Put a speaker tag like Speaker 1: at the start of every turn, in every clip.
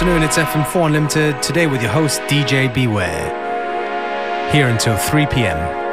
Speaker 1: afternoon, it's FM4 Unlimited, today with your host DJ Beware. Here until 3 pm.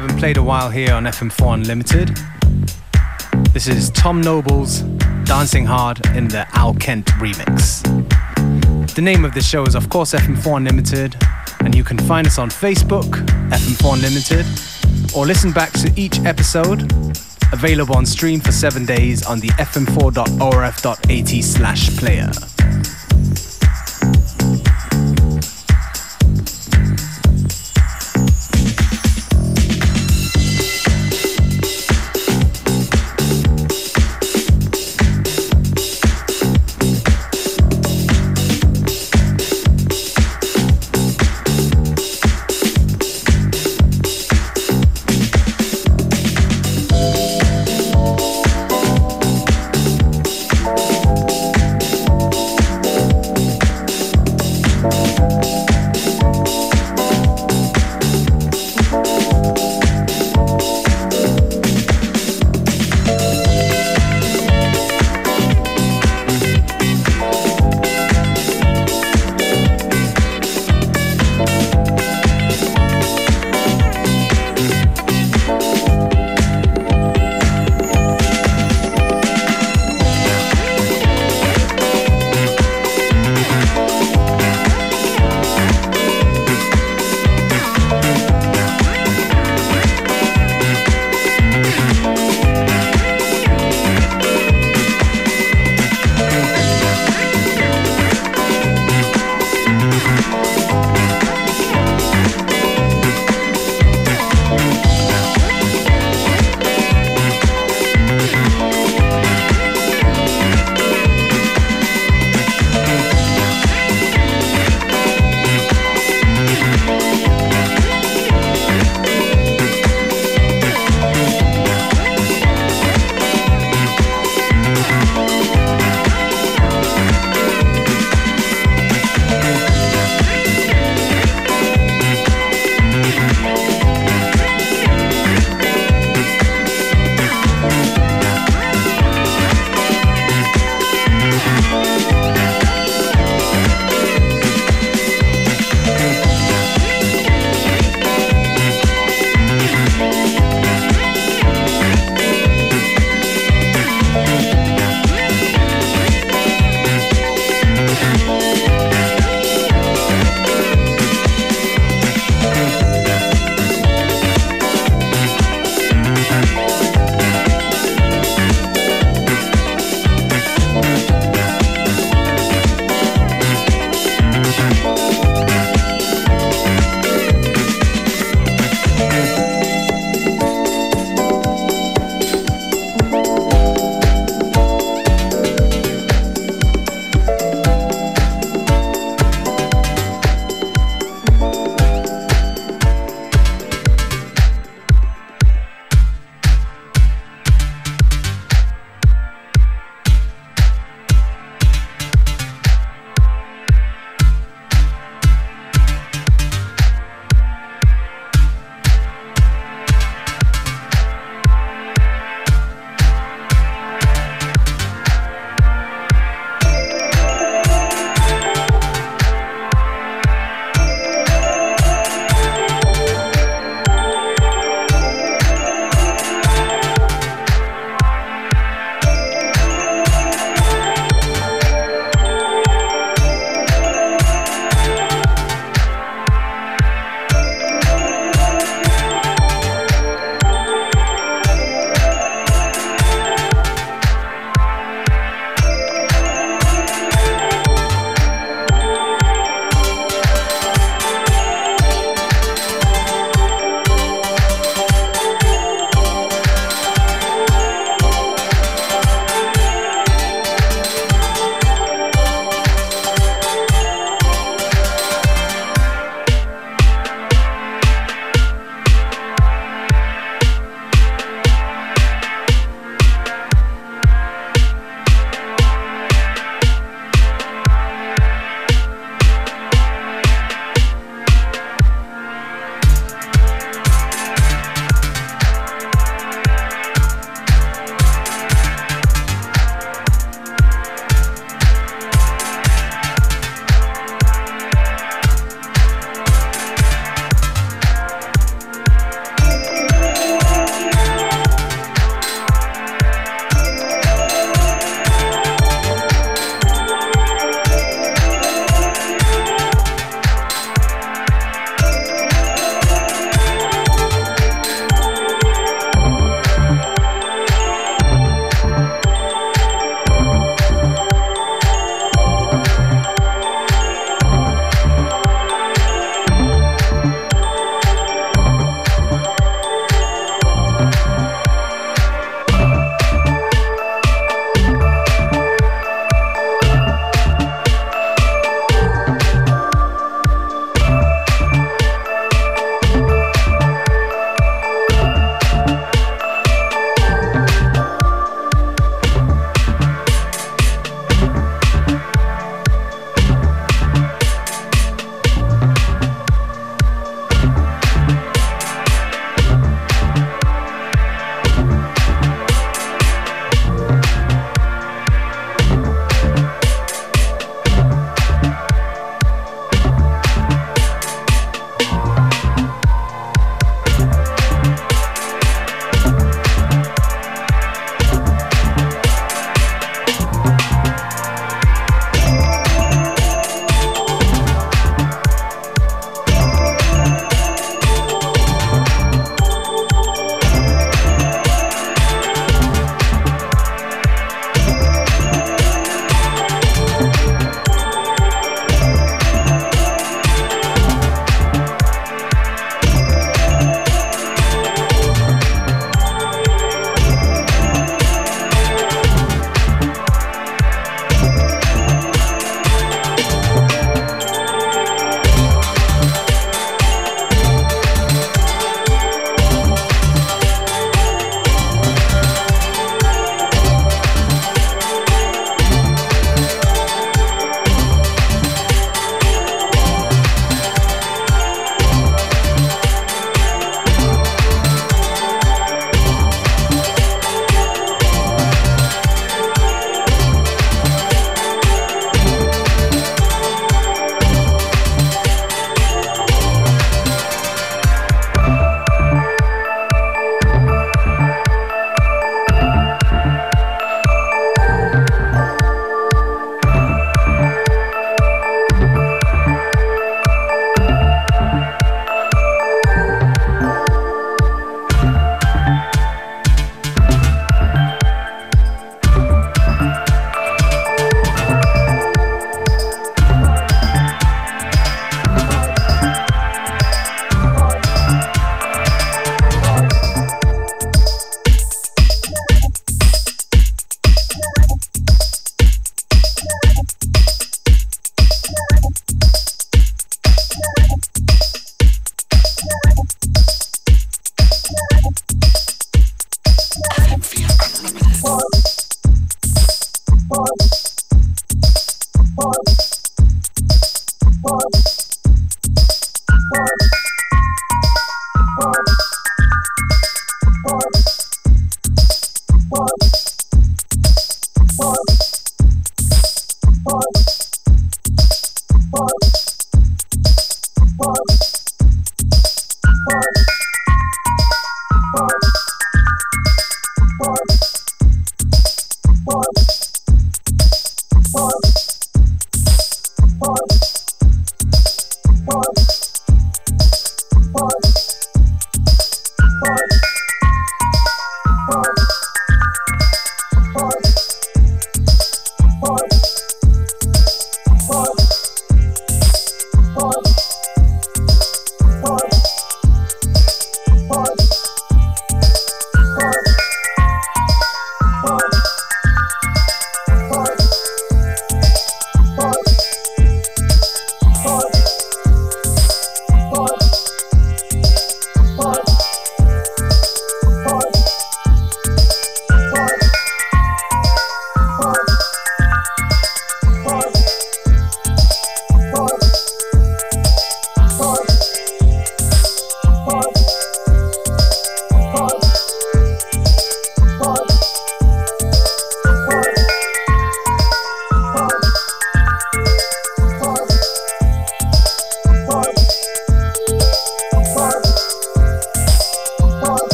Speaker 1: Haven't played a while here on FM4 Unlimited. This is Tom Noble's Dancing Hard in the Al Kent remix. The name of the show is, of course, FM4 Unlimited, and you can find us on Facebook, FM4 Unlimited, or listen back to each episode available on stream for seven days on the fm4.orf.at slash player.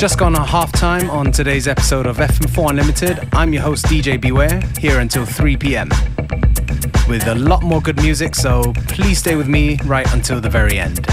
Speaker 1: Just gone a half time on today's episode of FM4 Unlimited. I'm your host, DJ Beware, here until 3 p.m. with a lot more good music, so please stay with me right until the very end.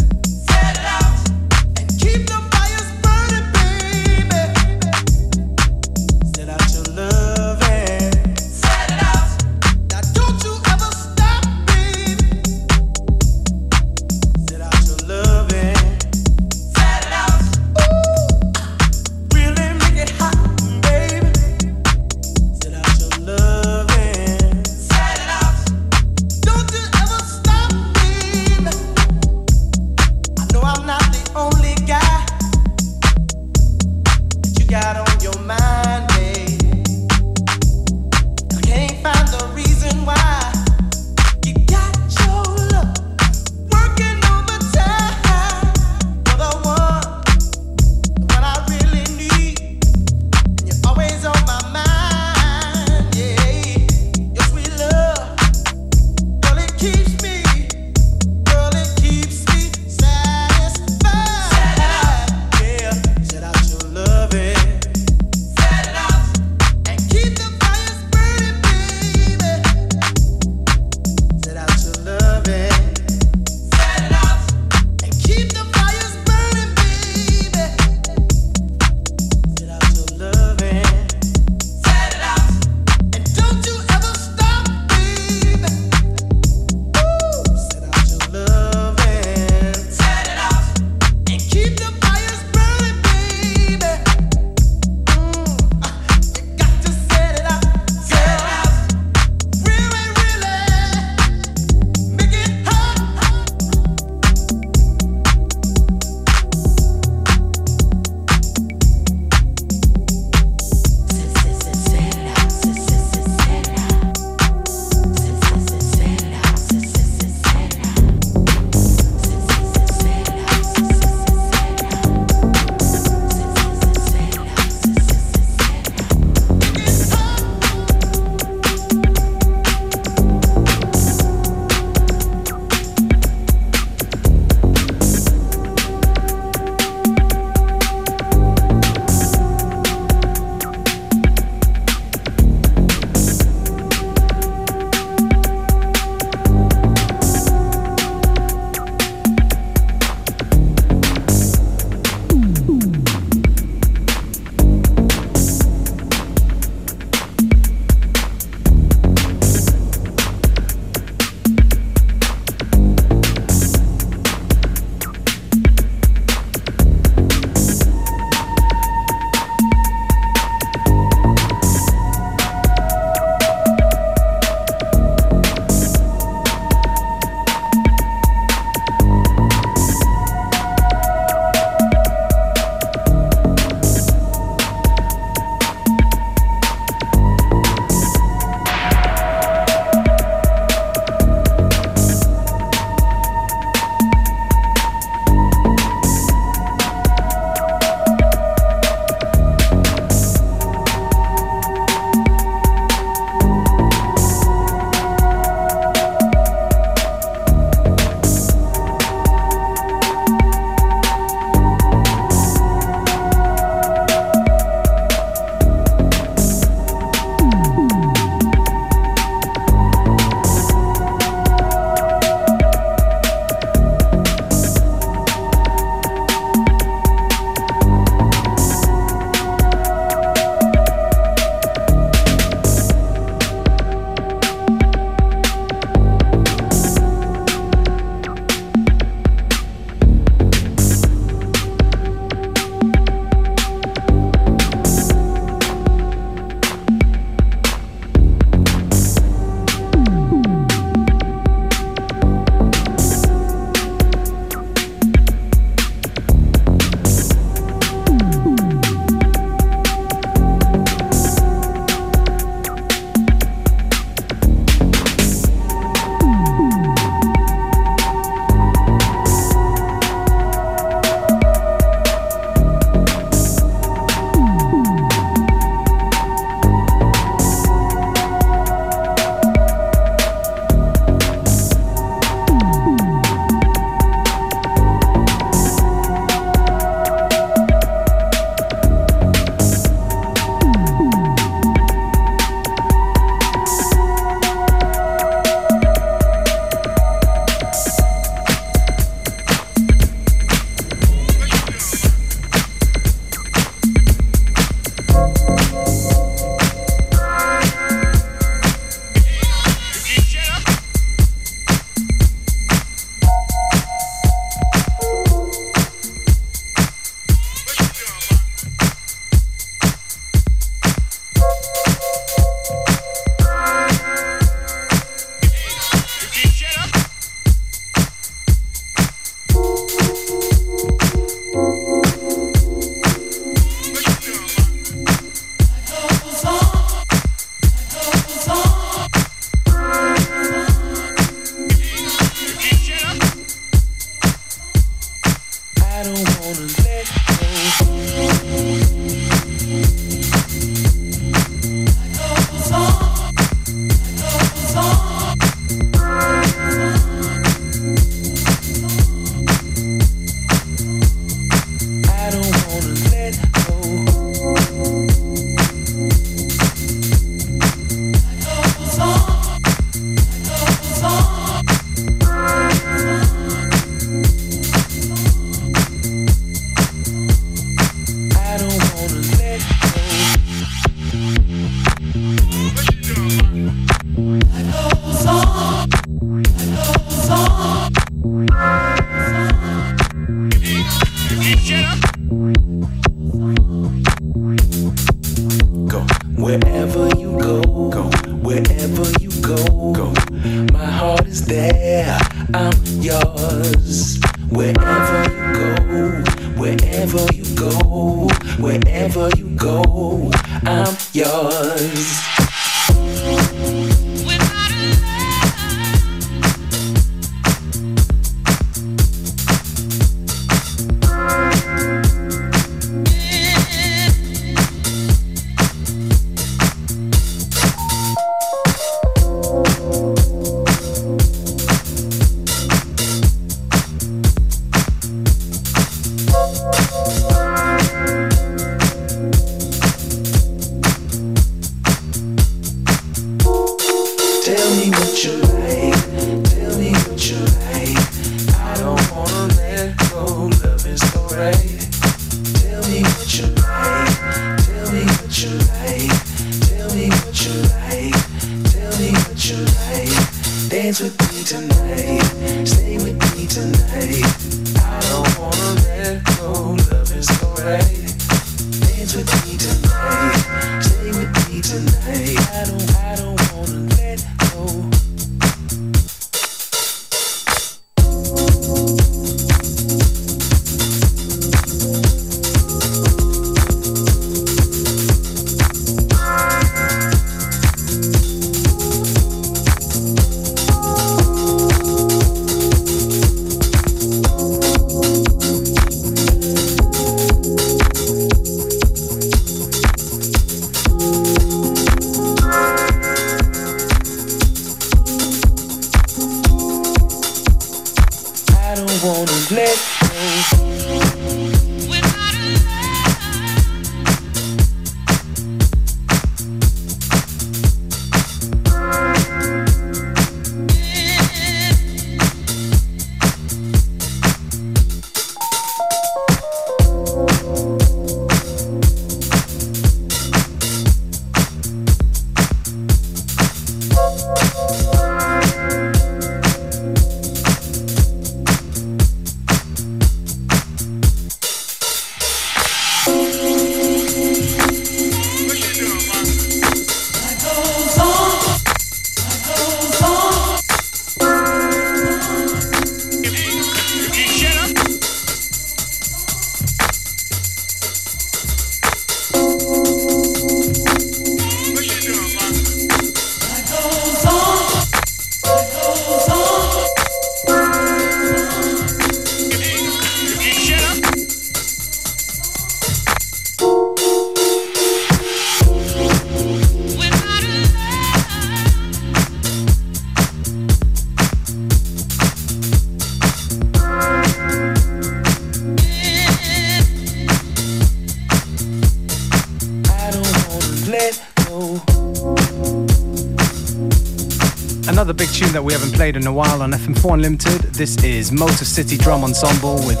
Speaker 1: Played in a while on FM4 Unlimited. This is Motor City Drum Ensemble with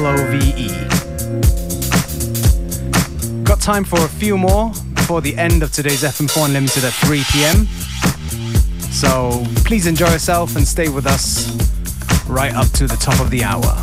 Speaker 1: LOVE. Got time for a few more before the end of today's FM4 Unlimited at 3 pm. So please enjoy yourself and stay with us right up to the top of the hour.